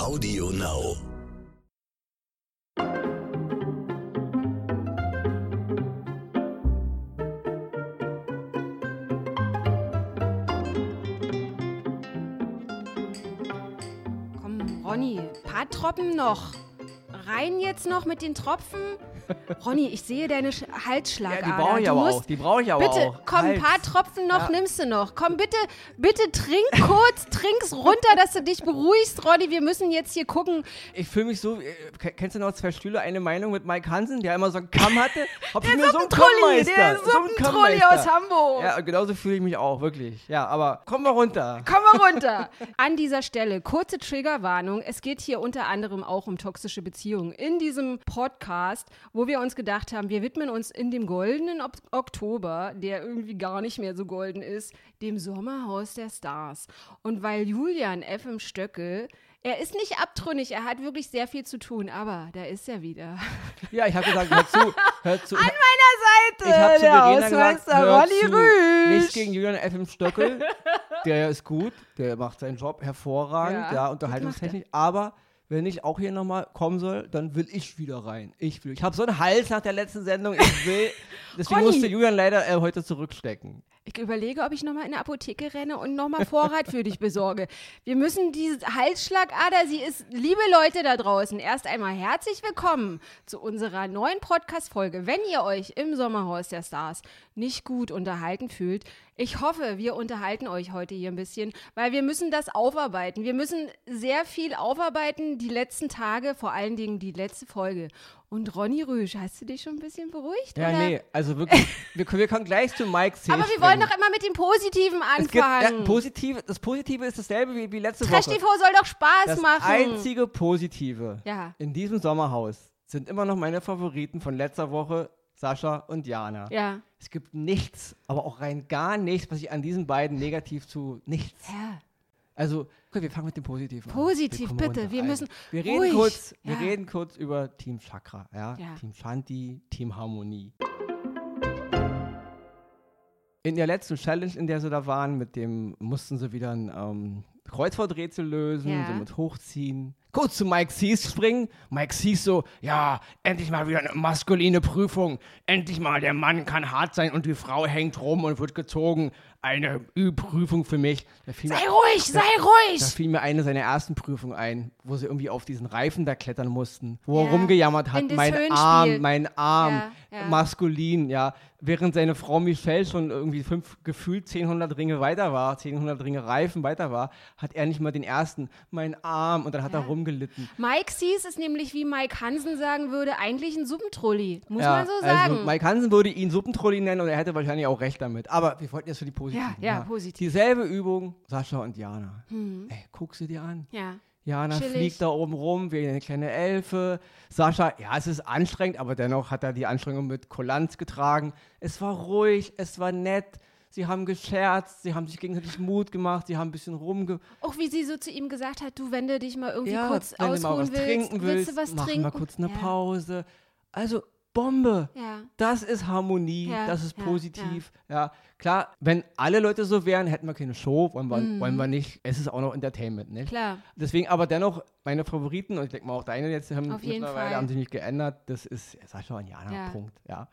Audio Now. Komm, Ronny, paar Tropfen noch. Rein jetzt noch mit den Tropfen. Ronny, ich sehe deine Sch Halsschlagader. Ja, die brauche ich Du aber auch. Die brauche ich aber Bitte, auch. komm, ein paar Hals. Tropfen noch Ja. nimmst du noch. Komm, bitte, bitte trink kurz, trink's runter, dass du dich beruhigst, Ronny. Wir müssen jetzt hier gucken. Ich fühle mich so. Äh, ke- kennst du noch zwei Stühle? Eine Meinung mit Mike Hansen, der immer so einen Kamm hatte? Hab ich mir so einen der so Suppentrulli Kammmeister. aus Hamburg. Ja, genauso fühle ich mich auch, wirklich. Ja, aber komm mal runter. Komm mal runter. An dieser Stelle kurze Triggerwarnung. Es geht hier unter anderem auch um toxische Beziehungen. In diesem Podcast, wo wir uns gedacht haben, wir widmen uns in dem goldenen Ok- Oktober, der irgendwie gar nicht mehr so golden ist, dem Sommerhaus der Stars. Und weil Julian F. im Stöckel, er ist nicht abtrünnig, er hat wirklich sehr viel zu tun, aber da ist er wieder. Ja, ich habe gesagt, hör zu. Hör zu. An meiner Seite, ich habe zu der Hausmeister zu. Rüsch. Nichts gegen Julian F. im Stöckel. Der ist gut, der macht seinen Job hervorragend, Ja, ja, unterhaltungstechnisch. Aber wenn ich auch hier nochmal kommen soll, dann will ich wieder rein. Ich will. Ich habe so einen Hals nach der letzten Sendung. Ich will. Deswegen musste Julian leider äh, heute zurückstecken. Ich überlege, ob ich nochmal in eine Apotheke renne und nochmal Vorrat für dich besorge. Wir müssen diese Halsschlagader, sie ist, liebe Leute da draußen, erst einmal herzlich willkommen zu unserer neuen Podcast-Folge. Wenn ihr euch im Sommerhaus der Stars nicht gut unterhalten fühlt, ich hoffe, wir unterhalten euch heute hier ein bisschen, weil wir müssen das aufarbeiten. Wir müssen sehr viel aufarbeiten, die letzten Tage, vor allen Dingen die letzte Folge. Und Ronny Rüsch, hast du dich schon ein bisschen beruhigt? Ja, oder? nee, also wirklich, wir, können- wir können gleich zu Mike C. Aber wir wollen doch immer mit dem Positiven es gibt, ja, anfangen. positive, Das Positive ist dasselbe wie, wie letzte Trash Woche. TV soll doch Spaß Das machen. einzige Positive Ja. in diesem Sommerhaus sind immer noch meine Favoriten von letzter Woche, Sascha und Jana. Ja. Es gibt nichts, aber auch rein gar nichts, was ich an diesen beiden negativ zu nichts. ja. Also, okay, wir fangen mit dem Positiven Positiv, an. kommen bitte. Wir Also, müssen Wir reden ruhig. kurz, wir Ja. reden kurz über Team Chakra, ja? Ja. Team Shanti, Team Harmonie. In der letzten Challenge, in der sie da waren, mit dem mussten sie wieder ein ähm, Kreuzworträtsel lösen, Ja. so mit hochziehen. Kurz zu Mike Sees springen. Mike Sees so, ja, endlich mal wieder eine maskuline Prüfung. Endlich mal, der Mann kann hart sein und die Frau hängt rum und wird gezogen. Eine Ü-Prüfung für mich. Da Sei mir- ruhig, sei da ruhig. fiel mir eine seiner ersten Prüfungen ein, wo sie irgendwie auf diesen Reifen da klettern mussten, wo Ja, er rumgejammert hat, mein Höhenspiel. Arm, mein Arm, Ja, ja. maskulin, ja. Während seine Frau Michelle schon irgendwie fünf, gefühlt 1000 Ringe weiter war, 1000 Ringe Reifen weiter war, hat er nicht mal den ersten, mein Arm, und dann hat er rumgelitten. Mike Sees ist nämlich, wie Mike Hansen sagen würde, eigentlich ein Suppentrulli. Muss man so sagen. Also Mike Hansen würde ihn Suppentrolli nennen und er hätte wahrscheinlich auch recht damit. Aber wir wollten jetzt für die Positiven. Ja, ja, positiv. Hm. Dieselbe Übung, Sascha und Jana. Ey, guck sie dir an. ja. Jana Chillig. fliegt da oben rum wie eine kleine Elfe. Sascha, ja, es ist anstrengend, aber dennoch hat er die Anstrengung mit Kulanz getragen. Es war ruhig, es war nett. Sie haben gescherzt, sie haben sich gegenseitig Mut gemacht, sie haben ein bisschen rumge... Auch wie sie so zu ihm gesagt hat, du, wenn du dich mal irgendwie Ja, kurz wenn du ausruhen mal was willst, trinken willst, du was mach trinken? mal kurz eine ja. Pause. Also Bombe. Ja. Das ist Harmonie, Ja, das ist ja, positiv. Ja. klar, wenn alle Leute so wären, hätten wir keine Show, wollen wir, Mhm. wollen wir nicht. Es ist auch noch Entertainment, nicht? Klar. Deswegen aber dennoch meine Favoriten und ich denke mal auch deine jetzt haben Auf mittlerweile haben sich nicht geändert. Das ist Sascha und Jana, Ja. Punkt. Ja.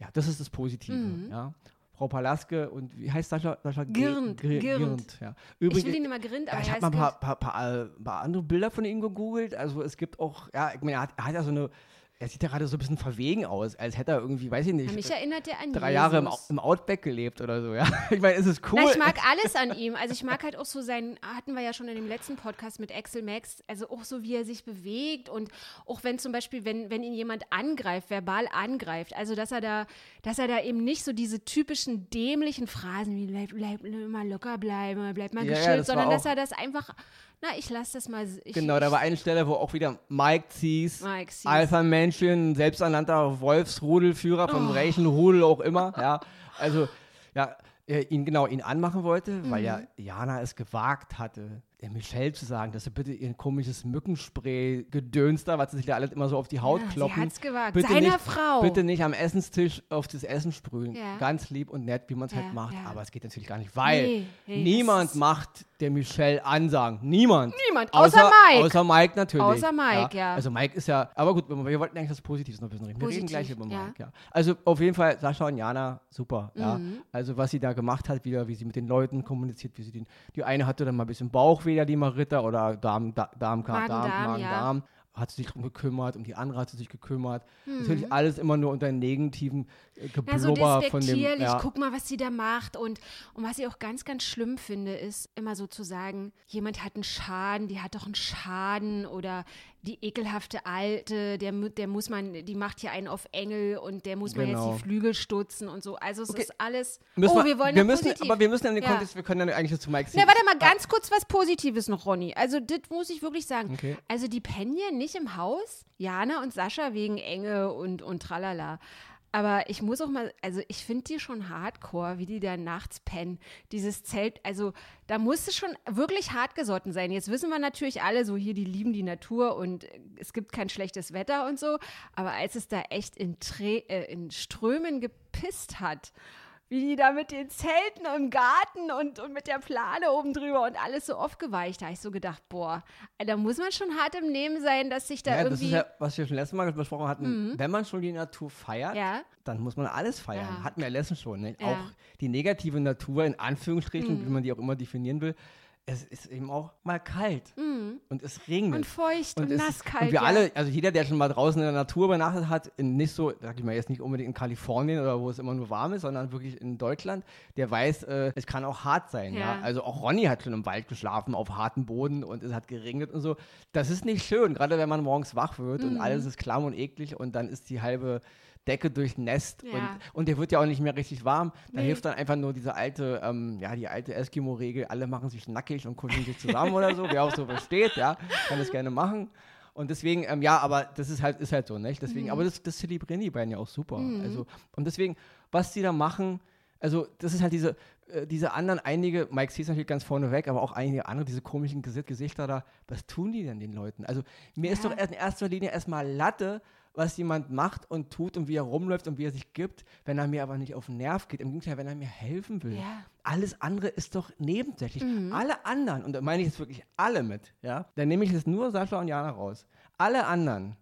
ja, das ist das Positive. Mhm. Ja. Frau Palaske und wie heißt Sascha? Sascha Girnd, Ge- Girnd. ja. Ich Übrigens, will ihn immer ja, aber ich er habe mal ein paar, paar, paar, paar andere Bilder von ihm gegoogelt. Also es gibt auch, ja, ich meine, er hat, er hat ja so eine, er sieht ja gerade so ein bisschen verwegen aus, als hätte er irgendwie, weiß ich nicht, Mich erinnert er an drei Jesus. Jahre im, im Outback gelebt oder so, ja. Ich meine, es ist cool. Na, ich mag alles an ihm. Also ich mag halt auch so sein, hatten wir ja schon in dem letzten Podcast mit Axel Max, also auch so, wie er sich bewegt und auch wenn zum Beispiel, wenn, wenn ihn jemand angreift, verbal angreift, also dass er da, dass er da eben nicht so diese typischen dämlichen Phrasen wie bleib, bleib immer locker bleiben, bleib mal Ja, ja, geschillt, war sondern dass er das einfach, na, ich lasse das mal. Ich, Genau, da war eine Stelle, wo auch wieder Mike Zies, Mike Zies. Alpha-Männchen, selbsternannter Wolfsrudelführer von Oh. welchen Rudel auch immer, ja. Also, ja, äh, ihn genau ihn anmachen wollte, weil ja Mhm. Jana es gewagt hatte, der Michelle zu sagen, dass sie bitte ihr komisches Mückenspray-Gedöns da, was sie sich da alles immer so auf die Haut Ja, sie kloppen. hat's gewagt. Bitte Seiner nicht, Frau. Bitte nicht am Essenstisch auf das Essen sprühen. Ja. Ganz lieb und nett, wie man es Ja, halt macht. ja. Aber es geht natürlich gar nicht, weil Nee, nee, niemand macht der Michelle Ansagen. Niemand. niemand, außer, Mike. Außer Mike natürlich. Außer Mike, ja. Also Mike ist ja, aber gut, wir wollten eigentlich das Positives noch ein bisschen reden. Wir reden gleich über ja. Mike, ja. Also auf jeden Fall Sascha und Jana, super, ja. Mhm. Also was sie da gemacht hat, wieder, wie sie mit den Leuten kommuniziert, wie sie den, die eine hatte dann mal ein bisschen Bauchweh, die Marita, oder Darm, da, Darm, Magen, Darm, Darm, Magen, ja. Darm. Hat sie sich drum gekümmert, um die andere hat sie sich gekümmert. Mhm. Natürlich alles immer nur unter negativen äh, Ja, so Geblubber von dem. despektierlich, Ja, guck mal, was sie da macht. Und, und was ich auch ganz, ganz schlimm finde, ist immer so zu sagen, jemand hat einen Schaden, die hat doch einen Schaden oder die ekelhafte Alte, der, der muss man, die macht hier einen auf Engel und der muss man Genau. jetzt die Flügel stutzen und so. Also es Okay. ist alles. müssen oh, wir wollen wir ja müssen, positiv. aber wir müssen in den Ja. Kontext, wir können dann eigentlich zu Mike Na, warte mal, ganz kurz was Positives noch, Ronny. Also, das muss ich wirklich sagen. Okay. Also, die pennen nicht im Haus, Jana und Sascha wegen Enge und, und tralala. Aber ich muss auch mal, also ich finde die schon hardcore, wie die da nachts pennen. Dieses Zelt, also da muss es schon wirklich hart gesotten sein. Jetzt wissen wir natürlich alle, so hier, die lieben die Natur und es gibt kein schlechtes Wetter und so. Aber als es da echt in, Trä äh, in Strömen gepisst hat, wie die da mit den Zelten im Garten und, und mit der Plane oben drüber und alles so aufgeweicht. Da habe ich so gedacht, boah, da muss man schon hart im Nehmen sein, dass sich da Ja, das irgendwie. ist ja, was wir schon letztes Mal besprochen hatten. Wenn man schon die Natur feiert, Ja. dann muss man alles feiern. Ja. Hatten wir letztens schon. Ne? Ja. Auch die negative Natur, in Anführungsstrichen, wie man die auch immer definieren will. Es ist eben auch mal kalt und es regnet. Mhm. Und feucht und es nass kalt, Und wir ja. alle, also jeder, der schon mal draußen in der Natur übernachtet hat, in nicht so, sag ich mal jetzt nicht unbedingt in Kalifornien oder wo es immer nur warm ist, sondern wirklich in Deutschland, der weiß, äh, es kann auch hart sein. Ja. Ja. Also auch Ronny hat schon im Wald geschlafen, auf hartem Boden und es hat geregnet und so. Das ist nicht schön, gerade wenn man morgens wach wird Mhm. und alles ist klamm und eklig und dann ist die halbe Decke durchnässt Ja. und, und der wird ja auch nicht mehr richtig warm. Da Nee. hilft dann einfach nur diese alte, ähm, ja, die alte Eskimo-Regel, alle machen sich nackig und kuscheln sich zusammen oder so, wer auch so versteht, ja, kann das gerne machen. Und deswegen, ähm, ja, aber das ist halt, ist halt so, nicht? Deswegen, aber das, das zelebrieren die beiden ja auch super. Also, und deswegen, was die da machen, also das ist halt diese, äh, diese anderen, einige, Mike C ist natürlich ganz vorne weg, aber auch einige andere, diese komischen Gesi- Gesichter da, was tun die denn den Leuten? Also mir ist Ja. doch erst in erster Linie erstmal Latte, was jemand macht und tut und wie er rumläuft und wie er sich gibt, wenn er mir aber nicht auf den Nerv geht. Im Gegenteil, wenn er mir helfen will. Ja. Alles andere ist doch nebensächlich. Mhm. Alle anderen, und da meine ich jetzt wirklich alle mit, ja, dann nehme ich jetzt nur Sascha und Jana raus. Alle anderen,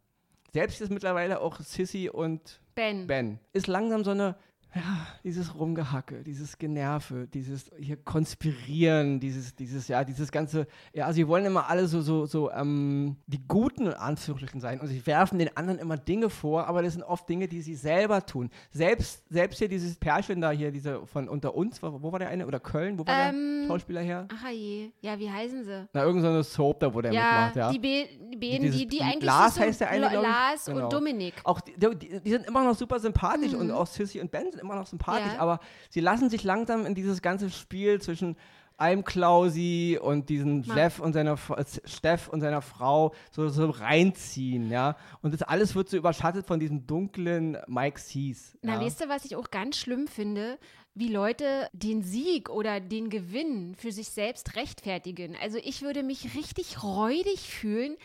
selbst jetzt mittlerweile auch Sissy und Ben. Ben, ist langsam so eine, ja, dieses Rumgehacke, dieses Generve, dieses hier Konspirieren, dieses, dieses, ja, dieses ganze, ja, sie wollen immer alle so, so, so, ähm, die Guten in Anführungsstrichen sein und sie werfen den anderen immer Dinge vor, aber das sind oft Dinge, die sie selber tun. Selbst, selbst hier dieses Pärchen da hier, diese von unter uns, wo, wo war der eine? Oder Köln, wo war Ähm, der Schauspieler her? Ach je. Ja, wie heißen sie? Na, irgend so eine Soap da, wo der Ja, mitmacht, ja. die, Be die Beden, Dieses- die, die eigentlich Lars heißt der eine. Lars Genau. und Dominik. Auch die, die, die sind immer noch super sympathisch und auch Sissy und Ben sind immer noch sympathisch. Ja. aber sie lassen sich langsam in dieses ganze Spiel zwischen einem Klausi und diesen Ma- Jeff und seiner äh, Steff und seiner Frau so, so reinziehen, ja. Und das alles wird so überschattet von diesem dunklen Mike Sees. Na, ja? weißt du, was ich auch ganz schlimm finde? Wie Leute den Sieg oder den Gewinn für sich selbst rechtfertigen. Also ich würde mich richtig räudig fühlen,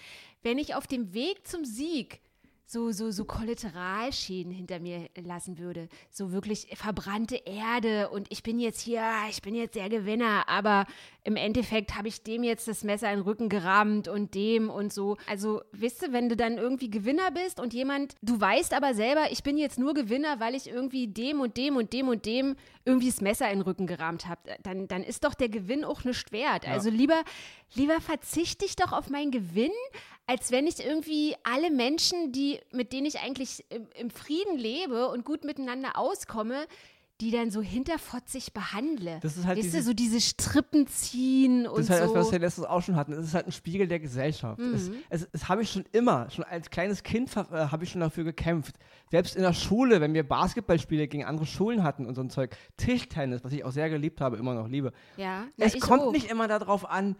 wenn ich auf dem Weg zum Sieg so, so, so Kollateralschäden hinter mir lassen würde. So wirklich verbrannte Erde und ich bin jetzt hier, ich bin jetzt der Gewinner, aber im Endeffekt habe ich dem jetzt das Messer in den Rücken gerammt und dem und so. Also, wisst ihr, wenn du dann irgendwie Gewinner bist und jemand, du weißt aber selber, ich bin jetzt nur Gewinner, weil ich irgendwie dem und dem und dem und dem irgendwie das Messer in den Rücken gerammt habe, dann, dann ist doch der Gewinn auch nicht wert. Also lieber, lieber verzichte ich doch auf meinen Gewinn, als wenn ich irgendwie alle Menschen, die, mit denen ich eigentlich im, im Frieden lebe und gut miteinander auskomme, die dann so hinterfotzig behandle. Das ist halt weißt du, dieses- so diese Strippen ziehen und Das ist halt so. das, was wir letztens auch schon hatten. Es ist halt ein Spiegel der Gesellschaft. Es, es, es habe ich schon immer, schon als kleines Kind äh, habe ich schon dafür gekämpft. Selbst in der Schule, wenn wir Basketballspiele gegen andere Schulen hatten und so ein Zeug, Tischtennis, was ich auch sehr geliebt habe, immer noch liebe. ja, na, es kommt auch. nicht immer darauf an,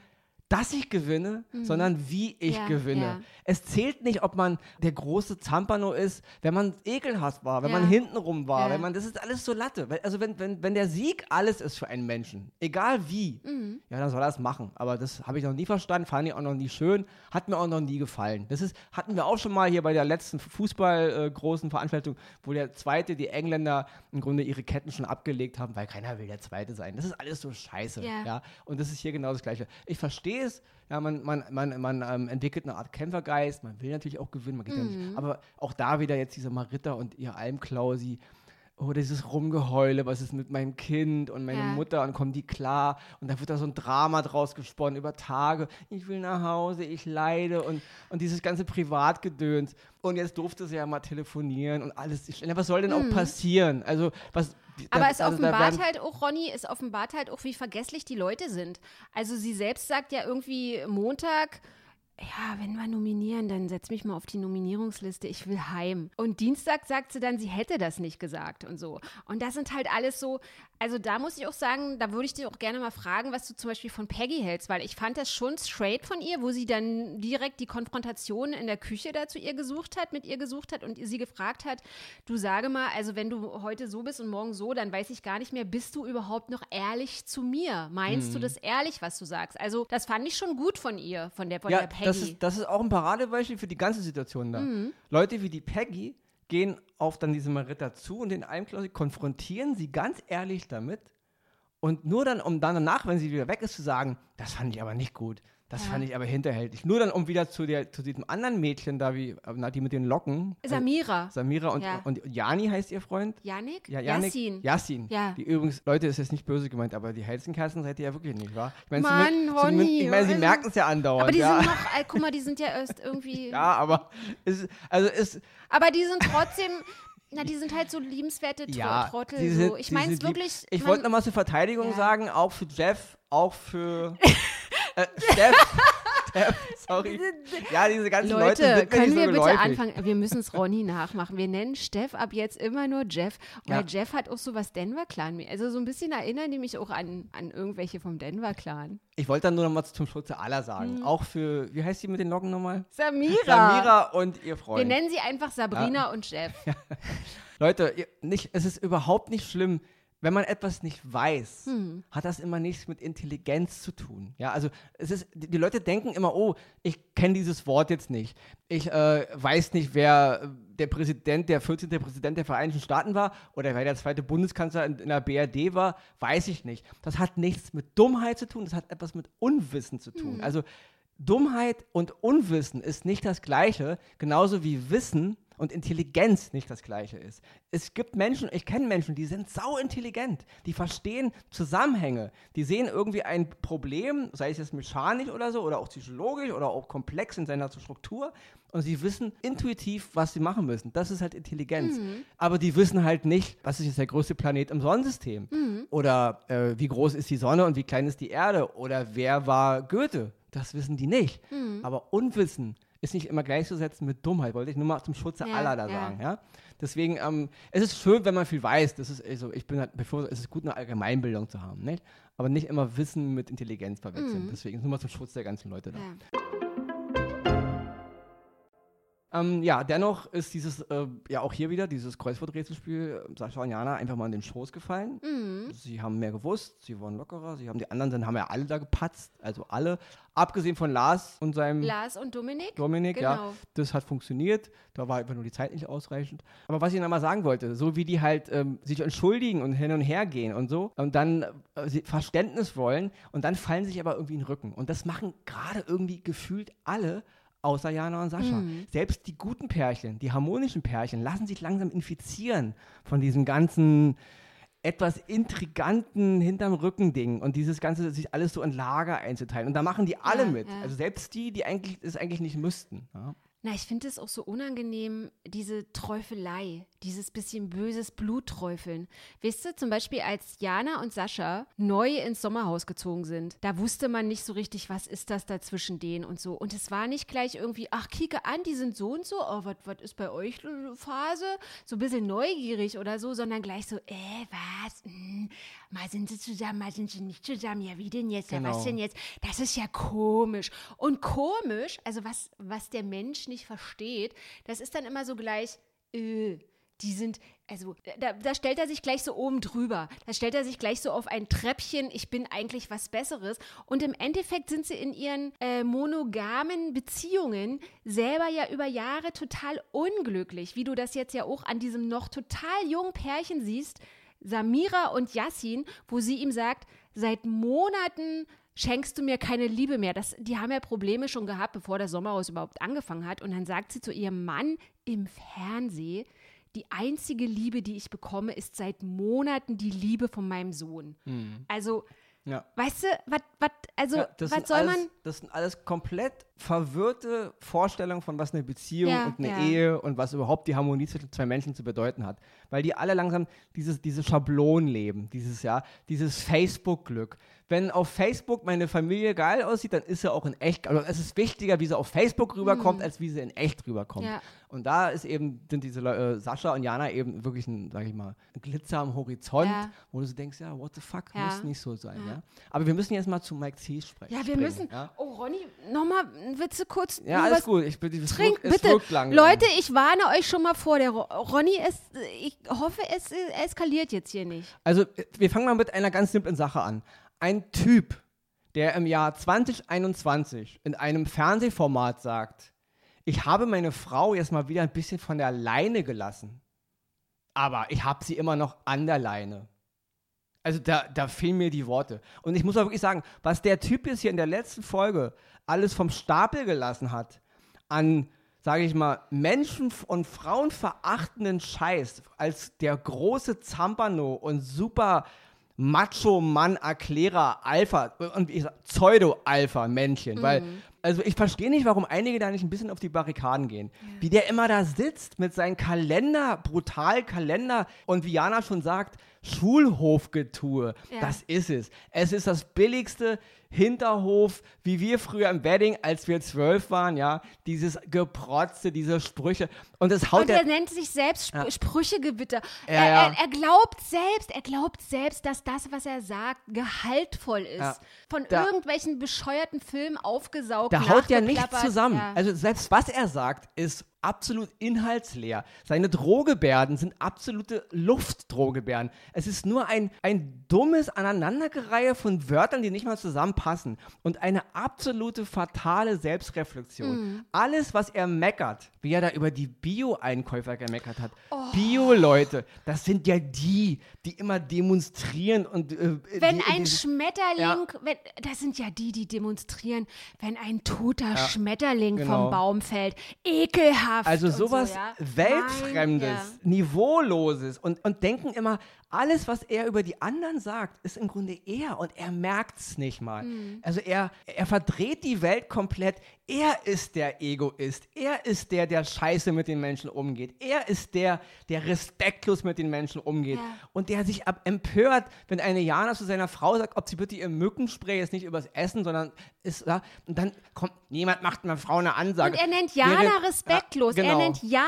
dass ich gewinne, sondern wie ich Ja, gewinne. ja. Es zählt nicht, ob man der große Zampano ist, wenn man ekelhaft war, wenn Ja. man hintenrum war, wenn man, das ist alles so Latte. Also wenn, wenn, wenn der Sieg alles ist für einen Menschen, egal wie, Mhm. ja, dann soll er das machen. Aber das habe ich noch nie verstanden, fand ich auch noch nie schön, hat mir auch noch nie gefallen. Das ist, hatten wir auch schon mal hier bei der letzten Fußball äh, Veranstaltung, wo der Zweite, die Engländer im Grunde ihre Ketten schon abgelegt haben, weil keiner will der Zweite sein. Das ist alles so scheiße. Ja. Und das ist hier genau das Gleiche. Ich verstehe es. Ja, man, man, man, man ähm, entwickelt eine Art Kämpfergeist, man will natürlich auch gewinnen, man geht ja Mhm. nicht. Aber auch da wieder jetzt diese Maritta und ihr Almklausi, oh, dieses Rumgeheule, was ist mit meinem Kind und meine Ja. Mutter und kommen die klar und da wird da so ein Drama draus gesponnen über Tage. Ich will nach Hause, ich leide und, und dieses ganze Privatgedöns. Und jetzt durfte sie ja mal telefonieren und alles. Was soll denn auch passieren? Also, was. Aber da- es also offenbart halt auch, Ronny, es offenbart halt auch, wie vergesslich die Leute sind. Also sie selbst sagt ja irgendwie Montag, ja, wenn wir nominieren, dann setz mich mal auf die Nominierungsliste, ich will heim. Und Dienstag sagt sie dann, sie hätte das nicht gesagt und so. Und das sind halt alles so, also da muss ich auch sagen, da würde ich dich auch gerne mal fragen, was du zum Beispiel von Peggy hältst, weil ich fand das schon straight von ihr, wo sie dann direkt die Konfrontation in der Küche da zu ihr gesucht hat, mit ihr gesucht hat und sie gefragt hat, du sage mal, also wenn du heute so bist und morgen so, dann weiß ich gar nicht mehr, bist du überhaupt noch ehrlich zu mir? Meinst Mhm. du das ehrlich, was du sagst? Also das fand ich schon gut von ihr, von der, von Ja, der Peggy. Das ist, das ist auch ein Paradebeispiel für die ganze Situation da. Leute wie die Peggy gehen auf dann diese Maritta zu und den Almklausi konfrontieren sie ganz ehrlich damit und nur dann, um dann danach, wenn sie wieder weg ist, zu sagen, das fand ich aber nicht gut, das Ja. fand ich aber hinterhältig. Nur dann, um wieder zu, der, zu diesem anderen Mädchen da, wie, na, die mit den Locken. äh, Samira. Samira und, Ja. und Jani heißt ihr Freund. Janik? Ja, Janik, Yassin. Yassin. Ja. Die übrigens, Leute, ist jetzt nicht böse gemeint, aber die Hellstenkerzen seid ihr ja wirklich nicht, wahr? Ich meine, ich meine, sie also- merken es ja andauernd. Aber die ja. sind noch, äh, guck mal, die sind ja erst irgendwie. Ja, aber es, also es, Aber die sind trotzdem, na, die sind halt so liebenswerte ja, Trottel. sie so. sind- Ich meine es sind wirklich. Ich wollte nochmal zur Verteidigung sagen, auch für Jeff, auch für äh, Steff, Steff, sorry. Ja, diese ganzen Leute, Leute, sind können nicht so wir bitte geläufig. anfangen? Wir müssen es Ronny nachmachen. Wir nennen Steff ab jetzt immer nur Jeff, weil Ja. Jeff hat auch so was Denver Clan. Also so ein bisschen erinnern die mich auch an, an irgendwelche vom Denver Clan. Ich wollte dann nur nochmal zum Schutze aller sagen, Mhm. auch für, wie heißt die mit den Locken nochmal? Samira. Samira und ihr Wir Freund. nennen sie einfach Sabrina und Jeff. Leute, ihr, nicht, es ist überhaupt nicht schlimm, wenn man etwas nicht weiß, Hm. hat das immer nichts mit Intelligenz zu tun. Ja, also es ist, die, Leute denken immer, oh, ich kenne dieses Wort jetzt nicht. Ich äh, weiß nicht, wer der Präsident, der 14. Präsident der Vereinigten Staaten war oder wer der zweite Bundeskanzler in, in der BRD war, weiß ich nicht. Das hat nichts mit Dummheit zu tun, das hat etwas mit Unwissen zu tun. Also Dummheit und Unwissen ist nicht das Gleiche, genauso wie Wissen und Intelligenz nicht das Gleiche ist. Es gibt Menschen, ich kenne Menschen, die sind sau intelligent, die verstehen Zusammenhänge, die sehen irgendwie ein Problem, sei es jetzt mechanisch oder so, oder auch psychologisch oder auch komplex in seiner Struktur, und sie wissen intuitiv, was sie machen müssen. Das ist halt Intelligenz. Aber die wissen halt nicht, was ist jetzt der größte Planet im Sonnensystem? Oder äh, wie groß ist die Sonne und wie klein ist die Erde? Oder wer war Goethe? Das wissen die nicht. Aber Unwissen ist nicht immer gleichzusetzen mit Dummheit, wollte ich nur mal zum Schutze Ja, aller da ja. sagen. Ja? Deswegen, ähm, es ist schön, wenn man viel weiß. Das ist, also, ich bin halt, bevor, es ist gut, eine Allgemeinbildung zu haben, nicht? aber nicht immer Wissen mit Intelligenz verwechseln. Deswegen nur mal zum Schutz der ganzen Leute da. Ja. Ähm, ja, dennoch ist dieses, äh, ja auch hier wieder, dieses Kreuzworträtselspiel, äh, Sascha und Jana einfach mal in den Schoß gefallen. Mhm. Sie haben mehr gewusst, sie waren lockerer, sie haben die anderen, dann haben ja alle da gepatzt, also alle, abgesehen von Lars und seinem Lars und Dominik. Dominik, ja, Genau. das hat funktioniert, da war einfach nur die Zeit nicht ausreichend. Aber was ich noch mal sagen wollte, so wie die halt ähm, sich entschuldigen und hin und her gehen und so und dann äh, Verständnis wollen und dann fallen sich aber irgendwie in den Rücken. Und das machen gerade irgendwie gefühlt alle, außer Jana und Sascha. Mhm. Selbst die guten Pärchen, die harmonischen Pärchen, lassen sich langsam infizieren von diesem ganzen etwas intriganten hinterm Rücken Ding und dieses ganze sich alles so in Lager einzuteilen und da machen die alle Ja, mit ja. also selbst die die eigentlich es eigentlich nicht müssten ja. Na, ich finde es auch so unangenehm, diese Träufelei, dieses bisschen böses Blutträufeln. Weißt du, zum Beispiel als Jana und Sascha neu ins Sommerhaus gezogen sind, da wusste man nicht so richtig, was ist das da zwischen denen und so. Und es war nicht gleich irgendwie, ach, kicke an, die sind so und so, oh, was ist bei euch Phase? So ein bisschen neugierig oder so, sondern gleich so, äh, was? Hm, mal sind sie zusammen, mal sind sie nicht zusammen. Ja, wie denn jetzt? Ja, was Genau. denn jetzt? Das ist ja komisch. Und komisch, also was, was der Mensch nicht versteht, das ist dann immer so gleich, äh, die sind, also da, da stellt er sich gleich so oben drüber. Da stellt er sich gleich so auf ein Treppchen, ich bin eigentlich was Besseres. Und im Endeffekt sind sie in ihren äh, monogamen Beziehungen selber ja über Jahre total unglücklich, wie du das jetzt ja auch an diesem noch total jungen Pärchen siehst, Samira und Yassin, wo sie ihm sagt, seit Monaten schenkst du mir keine Liebe mehr. Das, die haben ja Probleme schon gehabt, bevor der Sommerhaus überhaupt angefangen hat. Und dann sagt sie zu ihrem Mann im Fernsehen, die einzige Liebe, die ich bekomme, ist seit Monaten die Liebe von meinem Sohn. Also, Ja. weißt du, was, also, Ja, das was soll alles, man, Das sind alles komplett verwirrte Vorstellungen von, was eine Beziehung Ja, und eine ja. Ehe und was überhaupt die Harmonie zwischen zwei Menschen zu bedeuten hat. Weil die alle langsam dieses, diese Schablonen leben, dieses Jahr, dieses Facebook-Glück. Wenn auf Facebook meine Familie geil aussieht, dann ist sie auch in echt, also es ist wichtiger, wie sie auf Facebook rüberkommt, als wie sie in echt rüberkommt. Mhm. Ja. Und da ist eben, sind diese äh, Sascha und Jana eben wirklich ein, sag ich mal, ein Glitzer am Horizont, Ja. wo du so denkst, ja, what the fuck, Ja. muss nicht so sein, ja. Aber wir müssen jetzt mal zu Mike Thies sprechen. ja, wir springen, müssen, Ja, oh Ronny, nochmal, willst du kurz ja alles gut. Ich bin, Trink, wirkt, bitte. wirkt langsam. Leute, ich warne euch schon mal vor. Der Ro Ronny, es, ich hoffe, es eskaliert jetzt hier nicht. Also, wir fangen mal mit einer ganz simplen Sache an. Ein Typ, der im Jahr 2021 in einem Fernsehformat sagt, ich habe meine Frau jetzt mal wieder ein bisschen von der Leine gelassen, aber ich habe sie immer noch an der Leine. Also da, da fehlen mir die Worte. Und ich muss auch wirklich sagen, was der Typ jetzt hier in der letzten Folge alles vom Stapel gelassen hat, an, sage ich mal, Menschen- und Frauenverachtenden Scheiß, als der große Zampano und super Macho-Mann-Erklärer, Alpha und Pseudo-Alpha-Männchen, weil, also ich verstehe nicht, warum einige da nicht ein bisschen auf die Barrikaden gehen. Wie der immer da sitzt mit seinem Kalender, brutal Kalender und wie Jana schon sagt, Schulhofgetue, Ja. das ist es. Es ist das billigste Hinterhof, wie wir früher im Wedding, als wir zwölf waren, ja, dieses Geprotzte, diese Sprüche und das haut Und er nennt sich selbst Sp Ja. Sprüchegewitter. Ja, er, ja. Er, er glaubt selbst, er glaubt selbst, dass das, was er sagt, gehaltvoll ist. Ja. Von Da- irgendwelchen bescheuerten Filmen aufgesaugt. Da haut ja nichts zusammen. Ja. Also selbst was er sagt, ist absolut inhaltsleer. Seine Drohgebärden sind absolute Luftdrohgebärden. Es ist nur ein, ein dummes Aneinandergereihe von Wörtern, die nicht mal zusammenpassen. Und eine absolute fatale Selbstreflexion. Mhm. Alles, was er meckert, wie er da über die Bio-Einkäufer gemeckert hat. Oh. Bio-Leute, das sind ja die, die immer demonstrieren und äh, Wenn die, ein die, Schmetterling, wenn, das sind ja die, die demonstrieren, wenn ein toter Schmetterling genau. vom Baum fällt. Ekelhaft. Also und sowas so, ja. Weltfremdes, Nein, ja. Niveauloses und, und denken immer, alles, was er über die anderen sagt, ist im Grunde er und er merkt es nicht mal. Hm. Also er, er verdreht die Welt komplett. Er ist der Egoist. Er ist der, der scheiße mit den Menschen umgeht. Er ist der, der respektlos mit den Menschen umgeht. Ja. Und der sich empört, wenn eine Jana zu seiner Frau sagt, ob sie bitte ihr Mückenspray jetzt nicht übers Essen, sondern ist da. Und dann kommt, niemand macht einer Frau eine Ansage. Und er nennt Jana Während- respektlos. Ja, Er genau. nennt Jana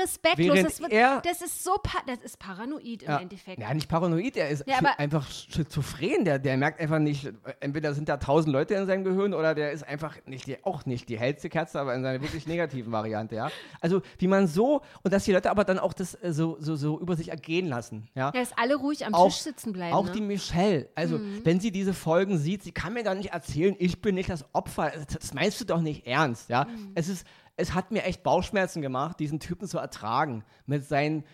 respektlos. Das, wird, er- das ist so, das ist paranoid im Ja. Endeffekt. Ja, nicht paranoid, er ist einfach schizophren. Der, der merkt einfach nicht, entweder sind da tausend Leute in seinem Gehirn oder der ist einfach nicht die, auch nicht die hellste Kerze, aber in seiner wirklich negativen Variante, ja. Also wie man so, und dass die Leute aber dann auch das äh, so, so, so über sich ergehen lassen, ja. Ja, dass alle ruhig am Auch- Tisch sitzen bleiben. Auch ne? die Michelle, also Mhm. wenn sie diese Folgen sieht, sie kann mir doch nicht erzählen, ich bin nicht das Opfer. Das, das meinst du doch nicht ernst, ja? Mhm. Es ist, es hat mir echt Bauchschmerzen gemacht, diesen Typen zu ertragen mit seinen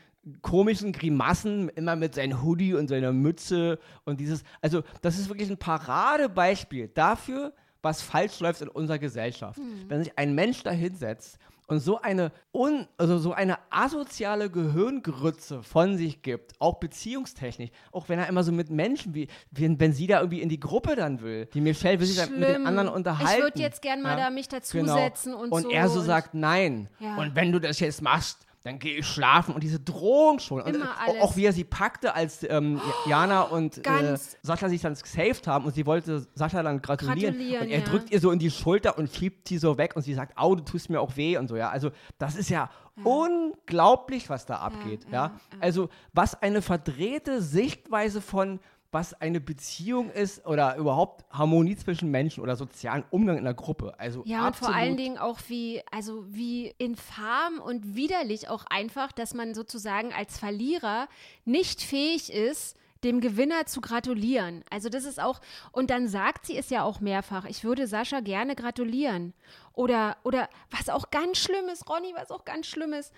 komischen Grimassen, immer mit seinem Hoodie und seiner Mütze und dieses, also das ist wirklich ein Paradebeispiel dafür, was falsch läuft in unserer Gesellschaft. Mhm. Wenn sich ein Mensch da hinsetzt und so eine un, also so eine asoziale Gehirngrütze von sich gibt, auch beziehungstechnisch, auch wenn er immer so mit Menschen wie, wenn, wenn sie da irgendwie in die Gruppe dann will, die Michelle will sich dann mit den anderen unterhalten. Ich würde jetzt gern mal Ja, da mich genau. dazusetzen und, und so. er so sagt nein. Ja. Und wenn du das jetzt machst, dann gehe ich schlafen und diese Drohung schon. Und auch wie er sie packte, als ähm, Jana und äh, Sascha sich dann gesaved haben und sie wollte Sascha dann gratulieren. Gratulieren, und er ja. drückt ihr so in die Schulter und schiebt sie so weg und sie sagt, au, du tust mir auch weh und so, ja. Also das ist ja, unglaublich, was da abgeht, ja, ja, Also was eine verdrehte Sichtweise von was eine Beziehung ist oder überhaupt Harmonie zwischen Menschen oder sozialen Umgang in einer Gruppe. Also Ja, und vor allen Dingen auch wie, also wie infam und widerlich auch einfach, dass man sozusagen als Verlierer nicht fähig ist, dem Gewinner zu gratulieren. Also das ist auch, und dann sagt sie es ja auch mehrfach, ich würde Sascha gerne gratulieren. Oder, oder was auch ganz schlimm ist, Ronny, was auch ganz schlimm ist,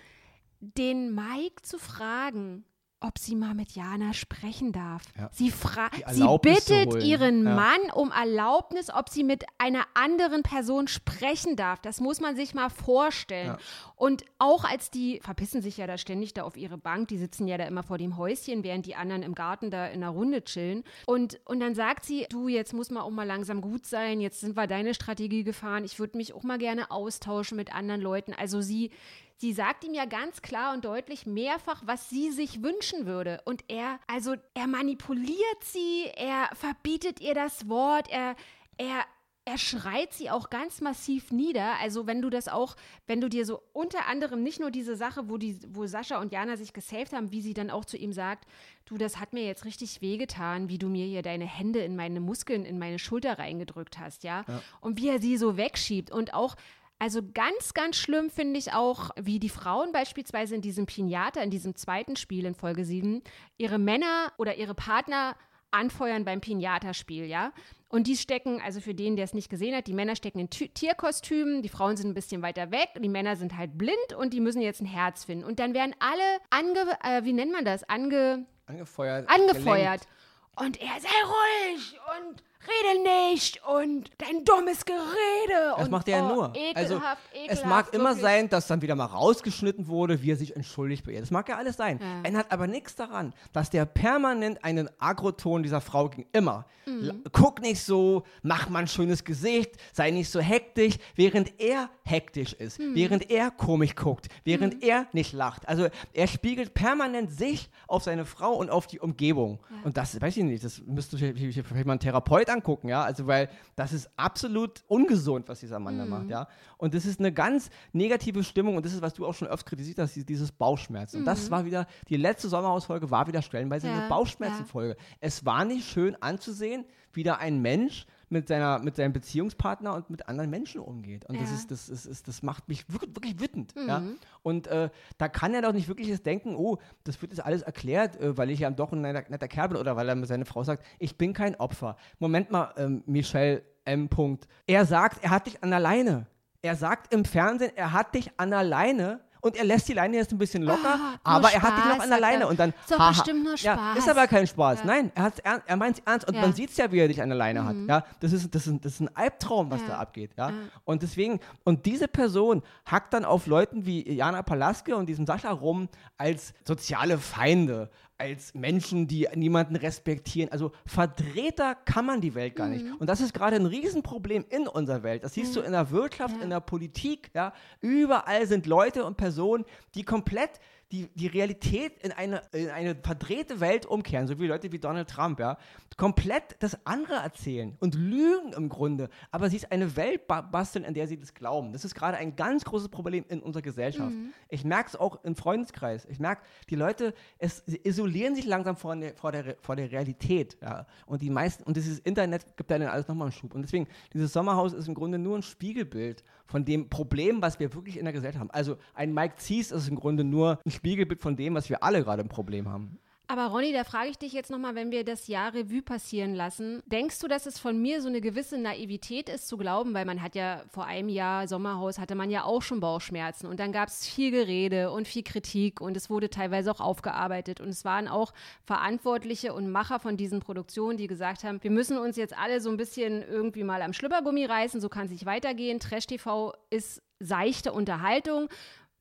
den Mike zu fragen, ob sie mal mit Jana sprechen darf. Ja. Sie, fra sie bittet ihren Ja. Mann um Erlaubnis, ob sie mit einer anderen Person sprechen darf. Das muss man sich mal vorstellen. Ja. Und auch als die verpissen sich ja da ständig da auf ihre Bank, die sitzen ja da immer vor dem Häuschen, während die anderen im Garten da in einer Runde chillen. Und, und dann sagt sie, du, jetzt muss man auch mal langsam gut sein, jetzt sind wir deine Strategie gefahren, ich würde mich auch mal gerne austauschen mit anderen Leuten. Also sie, sie sagt ihm ja ganz klar und deutlich mehrfach, was sie sich wünschen würde. Und er, also er manipuliert sie, er verbietet ihr das Wort, er, er, er schreit sie auch ganz massiv nieder. Also wenn du das auch, wenn du dir so unter anderem nicht nur diese Sache, wo die, wo Sascha und Jana sich gesaved haben, wie sie dann auch zu ihm sagt, du, das hat mir jetzt richtig wehgetan, wie du mir hier deine Hände in meine Muskeln, in meine Schulter reingedrückt hast, ja. Und wie er sie so wegschiebt und auch also ganz, ganz schlimm finde ich auch, wie die Frauen beispielsweise in diesem Pinata, in diesem zweiten Spiel in Folge 7, ihre Männer oder ihre Partner anfeuern beim Pinata-Spiel, ja. Und die stecken, also für den, der es nicht gesehen hat, die Männer stecken in Tü- Tierkostümen, die Frauen sind ein bisschen weiter weg, die Männer sind halt blind und die müssen jetzt ein Herz finden. Und dann werden alle ange, äh, wie nennt man das, ange, Angefeuert. angefeuert. gelenkt. Und er sei ruhig und rede nicht und dein dummes Gerede. Das und, macht er ja oh, nur. Ekelhaft, also, ekelhaft, es mag immer wirklich. sein, dass dann wieder mal rausgeschnitten wurde, wie er sich entschuldigt bei ihr. Das mag ja alles sein. Ja. Ändert aber nichts daran, dass der permanent einen Agroton dieser Frau ging. Immer. Mhm. Guck nicht so, mach mal ein schönes Gesicht, sei nicht so hektisch, während er hektisch ist, Mhm. während er komisch guckt, während er nicht lacht. Also er spiegelt permanent sich auf seine Frau und auf die Umgebung. Und das, weiß ich nicht, das müsste vielleicht mal ein Therapeut angucken, ja. Also weil das ist absolut ungesund, was dieser Mann da macht, ja. Und das ist eine ganz negative Stimmung und das ist, was du auch schon öfter kritisiert hast, dieses- dieses Bauchschmerzen. Und das war wieder, die letzte Sommerhausfolge war wieder stellenweise Ja, eine Bauchschmerzenfolge. Es war nicht schön anzusehen, wie da ein Mensch mit, seiner, mit seinem Beziehungspartner und mit anderen Menschen umgeht. Und das, Ja. ist, das, ist, ist, das macht mich wirklich, wirklich wütend. Ja? Und äh, da kann er doch nicht wirklich jetzt denken, oh, das wird jetzt alles erklärt, äh, weil ich ja doch ein netter, netter Kerl bin oder weil er mit seiner Frau sagt, ich bin kein Opfer. Moment mal, ähm, Michelle M. Punkt. Er sagt, er hat dich an der Leine. Er sagt im Fernsehen, er hat dich an der Leine. Und er lässt die Leine jetzt ein bisschen locker, nur aber er hat dich noch Spaß, an der er. Leine. Und dann, Ist doch haha. bestimmt nur Ja, Spaß. ist aber kein Spaß. Ja. Nein, er, er meint es ernst und Ja. man sieht es ja, wie er dich an der Leine hat. Ja, das ist, das ist, das ist ein Albtraum, was Ja. da abgeht. Ja? Und deswegen, und diese Person hackt dann auf Leuten wie Jana Palaske und diesem Sascha rum als soziale Feinde, als Menschen, die niemanden respektieren. Also Vertreter kann man die Welt gar nicht. Und das ist gerade ein Riesenproblem in unserer Welt. Das siehst du in der Wirtschaft, in der Politik. Ja? Überall sind Leute und Personen, die komplett die, die Realität in eine, in eine verdrehte Welt umkehren, so wie Leute wie Donald Trump, ja, komplett das andere erzählen und lügen im Grunde, aber sie ist eine Welt ba basteln, in der sie das glauben. Das ist gerade ein ganz großes Problem in unserer Gesellschaft. Ich merke es auch im Freundeskreis. Ich merke, die Leute es, isolieren sich langsam vor der, vor der, vor der Realität. Ja. Und die meisten, und dieses Internet gibt da dann alles nochmal einen Schub. Und deswegen, dieses Sommerhaus ist im Grunde nur ein Spiegelbild von dem Problem, was wir wirklich in der Gesellschaft haben. Also ein Mike Zies ist im Grunde nur ein Spiegelbild von dem, was wir alle gerade ein Problem haben. Aber Ronny, da frage ich dich jetzt nochmal, wenn wir das Jahr Revue passieren lassen, denkst du, dass es von mir so eine gewisse Naivität ist zu glauben, weil man hat ja vor einem Jahr Sommerhaus, hatte man ja auch schon Bauchschmerzen und dann gab es viel Gerede und viel Kritik und es wurde teilweise auch aufgearbeitet und es waren auch Verantwortliche und Macher von diesen Produktionen, die gesagt haben, wir müssen uns jetzt alle so ein bisschen irgendwie mal am Schlüppergummi reißen, so kann es nicht weitergehen. Trash-TV ist seichte Unterhaltung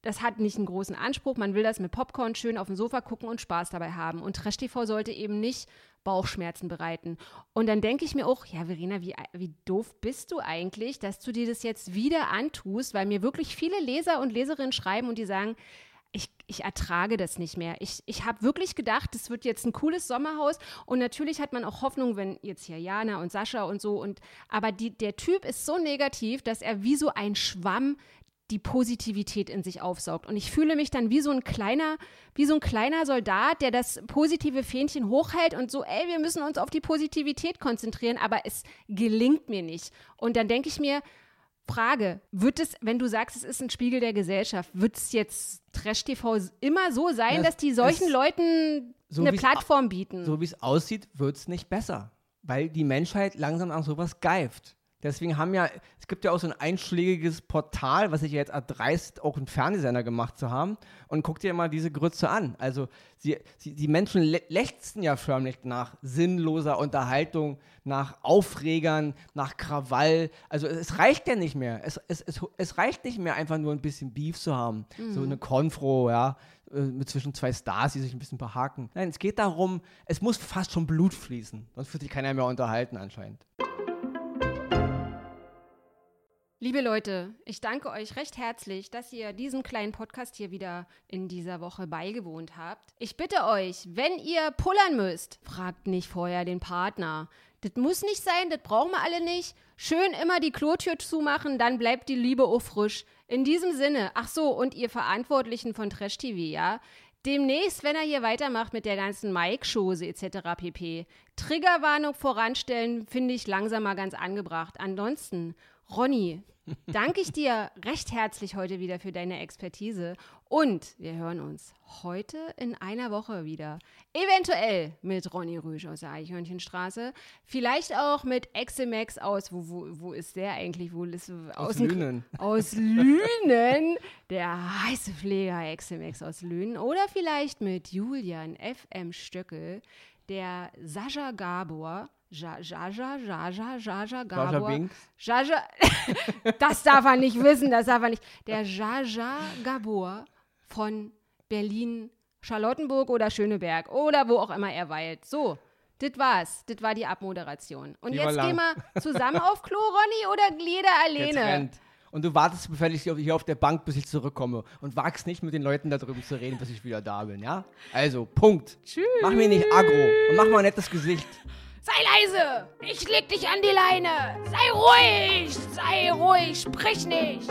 das hat nicht einen großen Anspruch. Man will das mit Popcorn schön auf dem Sofa gucken und Spaß dabei haben. Und Trash-TV sollte eben nicht Bauchschmerzen bereiten. Und dann denke ich mir auch, ja, Verena, wie, wie doof bist du eigentlich, dass du dir das jetzt wieder antust, weil mir wirklich viele Leser und Leserinnen schreiben und die sagen, ich, ich ertrage das nicht mehr. Ich, ich habe wirklich gedacht, das wird jetzt ein cooles Sommerhaus. Und natürlich hat man auch Hoffnung, wenn jetzt hier Jana und Sascha und so. Und, aber die, der Typ ist so negativ, dass er wie so ein Schwamm die Positivität in sich aufsaugt. Und ich fühle mich dann wie so ein kleiner, wie so ein kleiner Soldat, der das positive Fähnchen hochhält und so, ey, wir müssen uns auf die Positivität konzentrieren, aber es gelingt mir nicht. Und dann denke ich mir, Frage, wird es, wenn du sagst, es ist ein Spiegel der Gesellschaft, wird es jetzt Trash-TV immer so sein, Es- dass die solchen Leuten so eine Plattform bieten? So wie es aussieht, wird es nicht besser, weil die Menschheit langsam nach sowas geift. Deswegen haben ja, es gibt ja auch so ein einschlägiges Portal, was sich ja jetzt erdreist, auch einen Fernsehsender gemacht zu haben. Und guck dir mal diese Grütze an. Also sie, sie, die Menschen lä lechzen ja förmlich nach sinnloser Unterhaltung, nach Aufregern, nach Krawall. Also es reicht ja nicht mehr. Es, es, es, es reicht nicht mehr, einfach nur ein bisschen Beef zu haben. Mhm. So eine Konfro, ja, äh, zwischen zwei Stars, die sich ein bisschen behaken. Nein, es geht darum, es muss fast schon Blut fließen. Sonst wird sich keiner mehr unterhalten anscheinend. Liebe Leute, ich danke euch recht herzlich, dass ihr diesem kleinen Podcast hier wieder in dieser Woche beigewohnt habt. Ich bitte euch, wenn ihr pullern müsst, fragt nicht vorher den Partner. Das muss nicht sein, das brauchen wir alle nicht. Schön immer die Klotür zumachen, dann bleibt die Liebe auch frisch. In diesem Sinne, ach so, und ihr Verantwortlichen von Trash TV, ja? Demnächst, wenn er hier weitermacht mit der ganzen Mike-Chose etc. pp. Triggerwarnung voranstellen, finde ich langsam mal ganz angebracht. Ansonsten, Ronny, danke ich dir recht herzlich heute wieder für deine Expertise und wir hören uns heute in einer Woche wieder. Eventuell mit Ronny Rüsch aus der Eichhörnchenstraße, vielleicht auch mit Exemax aus, wo, wo, wo ist der eigentlich? Wo ist, aus, aus Lünen. Aus Lünen, der heiße Pfleger Exemax aus Lünen oder vielleicht mit Julian FM Stöckel, der Sascha Gabor Jaja, Jaja, Jaja, Gabor. Jaja, das darf er nicht wissen, das darf er nicht. Der Jaja Gabor von Berlin, Charlottenburg oder Schöneberg oder wo auch immer er weilt. So, das war's. Das war die Abmoderation. Und die jetzt gehen wir zusammen auf Klo, Ronny, oder jeder alleine? Und du wartest zufällig hier auf der Bank, bis ich zurückkomme. Und wagst nicht mit den Leuten da drüben zu reden, bis ich wieder da bin, ja? Also, Punkt. Tschüss. Mach mir nicht aggro und mach mal ein nettes Gesicht. Sei leise! Ich leg dich an die Leine! Sei ruhig! Sei ruhig! Sprich nicht!